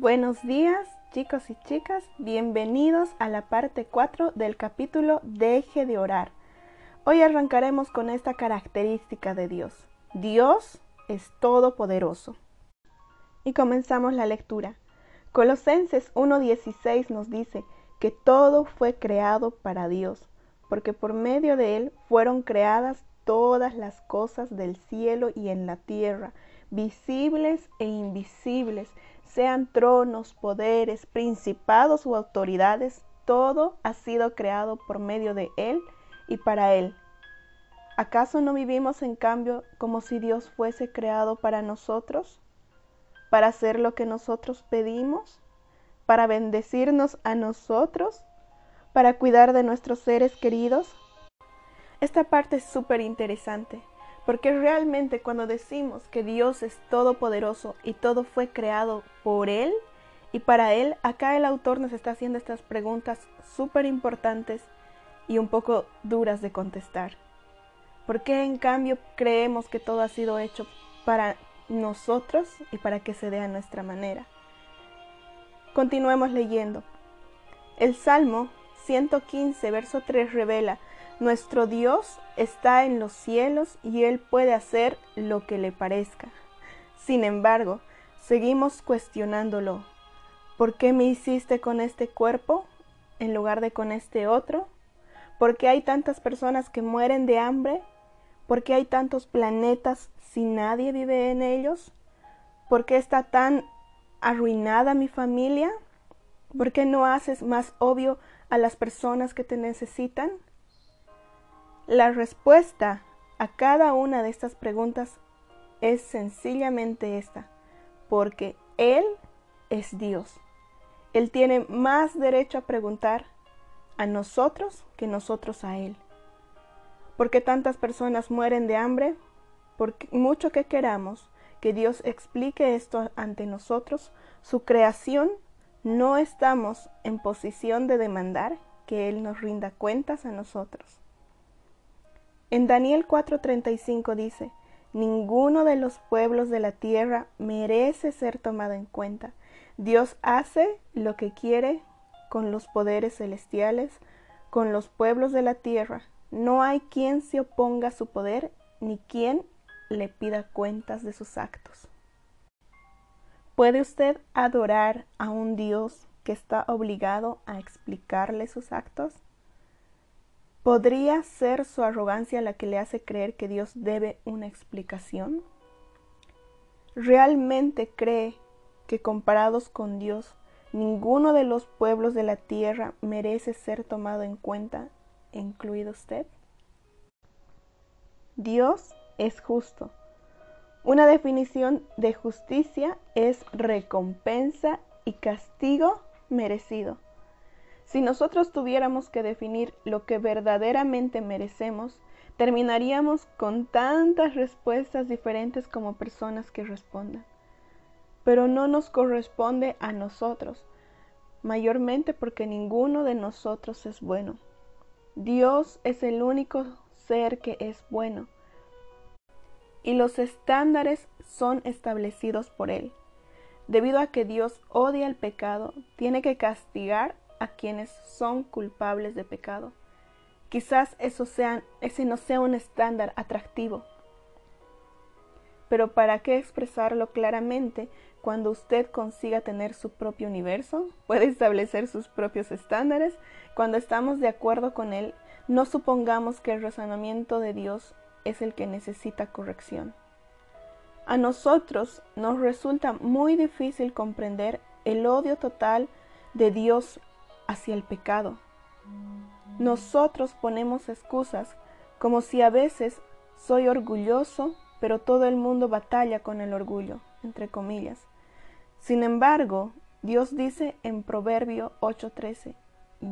Buenos días, chicos y chicas. Bienvenidos a la parte 4 del capítulo Deje de orar. Hoy arrancaremos con esta característica de Dios. Dios es todopoderoso. Y comenzamos la lectura. Colosenses 1.16 nos dice que todo fue creado para Dios, porque por medio de Él fueron creadas todas las cosas del cielo y en la tierra, visibles e invisibles, sean tronos, poderes, principados u autoridades, todo ha sido creado por medio de Él y para Él. ¿Acaso no vivimos en cambio como si Dios fuese creado para nosotros? ¿Para hacer lo que nosotros pedimos? ¿Para bendecirnos a nosotros? ¿Para cuidar de nuestros seres queridos? Esta parte es súper interesante, porque realmente cuando decimos que Dios es todopoderoso y todo fue creado por Él y para Él, acá el autor nos está haciendo estas preguntas súper importantes y un poco duras de contestar. ¿Por qué en cambio creemos que todo ha sido hecho para nosotros y para que se dé a nuestra manera? Continuemos leyendo. El Salmo 115, verso 3 revela nuestro Dios está en los cielos y Él puede hacer lo que le parezca. Sin embargo, seguimos cuestionándolo. ¿Por qué me hiciste con este cuerpo en lugar de con este otro? ¿Por qué hay tantas personas que mueren de hambre? ¿Por qué hay tantos planetas si nadie vive en ellos? ¿Por qué está tan arruinada mi familia? ¿Por qué no haces más obvio a las personas que te necesitan? La respuesta a cada una de estas preguntas es sencillamente esta, porque Él es Dios. Él tiene más derecho a preguntar a nosotros que nosotros a Él. ¿Por qué tantas personas mueren de hambre? Porque mucho que queramos que Dios explique esto ante nosotros, su creación, no estamos en posición de demandar que Él nos rinda cuentas a nosotros. En Daniel 4:35 dice, Ninguno de los pueblos de la tierra merece ser tomado en cuenta. Dios hace lo que quiere con los poderes celestiales, con los pueblos de la tierra. No hay quien se oponga a su poder, ni quien le pida cuentas de sus actos. ¿Puede usted adorar a un Dios que está obligado a explicarle sus actos? ¿Podría ser su arrogancia la que le hace creer que Dios debe una explicación? ¿Realmente cree que comparados con Dios, ninguno de los pueblos de la tierra merece ser tomado en cuenta, incluido usted? Dios es justo. Una definición de justicia es recompensa y castigo merecido. Si nosotros tuviéramos que definir lo que verdaderamente merecemos, terminaríamos con tantas respuestas diferentes como personas que respondan. Pero no nos corresponde a nosotros, mayormente porque ninguno de nosotros es bueno. Dios es el único ser que es bueno y los estándares son establecidos por Él. Debido a que Dios odia el pecado, tiene que castigar a quienes son culpables de pecado. Quizás eso sea, ese no sea un estándar atractivo. Pero ¿para qué expresarlo claramente cuando usted consiga tener su propio universo? Puede establecer sus propios estándares. Cuando estamos de acuerdo con él, no supongamos que el razonamiento de Dios es el que necesita corrección. A nosotros nos resulta muy difícil comprender el odio total de Dios hacia el pecado. Nosotros ponemos excusas como si a veces soy orgulloso, pero todo el mundo batalla con el orgullo, entre comillas. Sin embargo, Dios dice en Proverbio 8:13,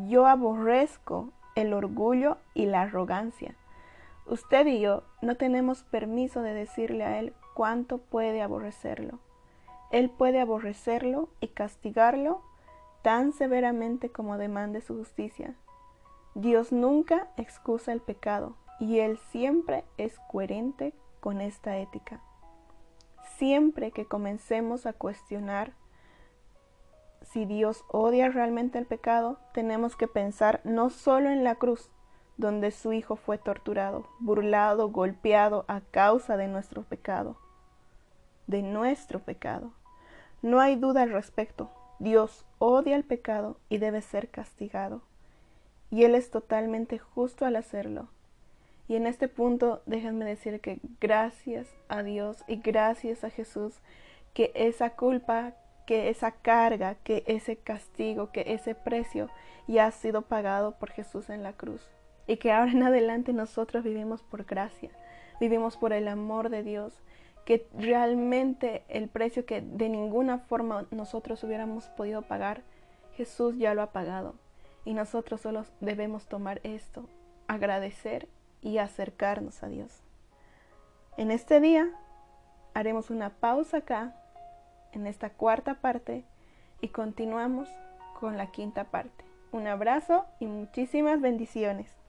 yo aborrezco el orgullo y la arrogancia. Usted y yo no tenemos permiso de decirle a Él cuánto puede aborrecerlo. Él puede aborrecerlo y castigarlo tan severamente como demande su justicia. Dios nunca excusa el pecado y Él siempre es coherente con esta ética. Siempre que comencemos a cuestionar si Dios odia realmente el pecado, tenemos que pensar no solo en la cruz, donde su Hijo fue torturado, burlado, golpeado a causa de nuestro pecado, de nuestro pecado. No hay duda al respecto. Dios odia el pecado y debe ser castigado. Y Él es totalmente justo al hacerlo. Y en este punto déjenme decir que gracias a Dios y gracias a Jesús que esa culpa, que esa carga, que ese castigo, que ese precio ya ha sido pagado por Jesús en la cruz y que ahora en adelante nosotros vivimos por gracia, vivimos por el amor de Dios, que realmente el precio que de ninguna forma nosotros hubiéramos podido pagar, Jesús ya lo ha pagado y nosotros solo debemos tomar esto, agradecer y acercarnos a Dios. En este día haremos una pausa acá, en esta cuarta parte, y continuamos con la quinta parte. Un abrazo y muchísimas bendiciones.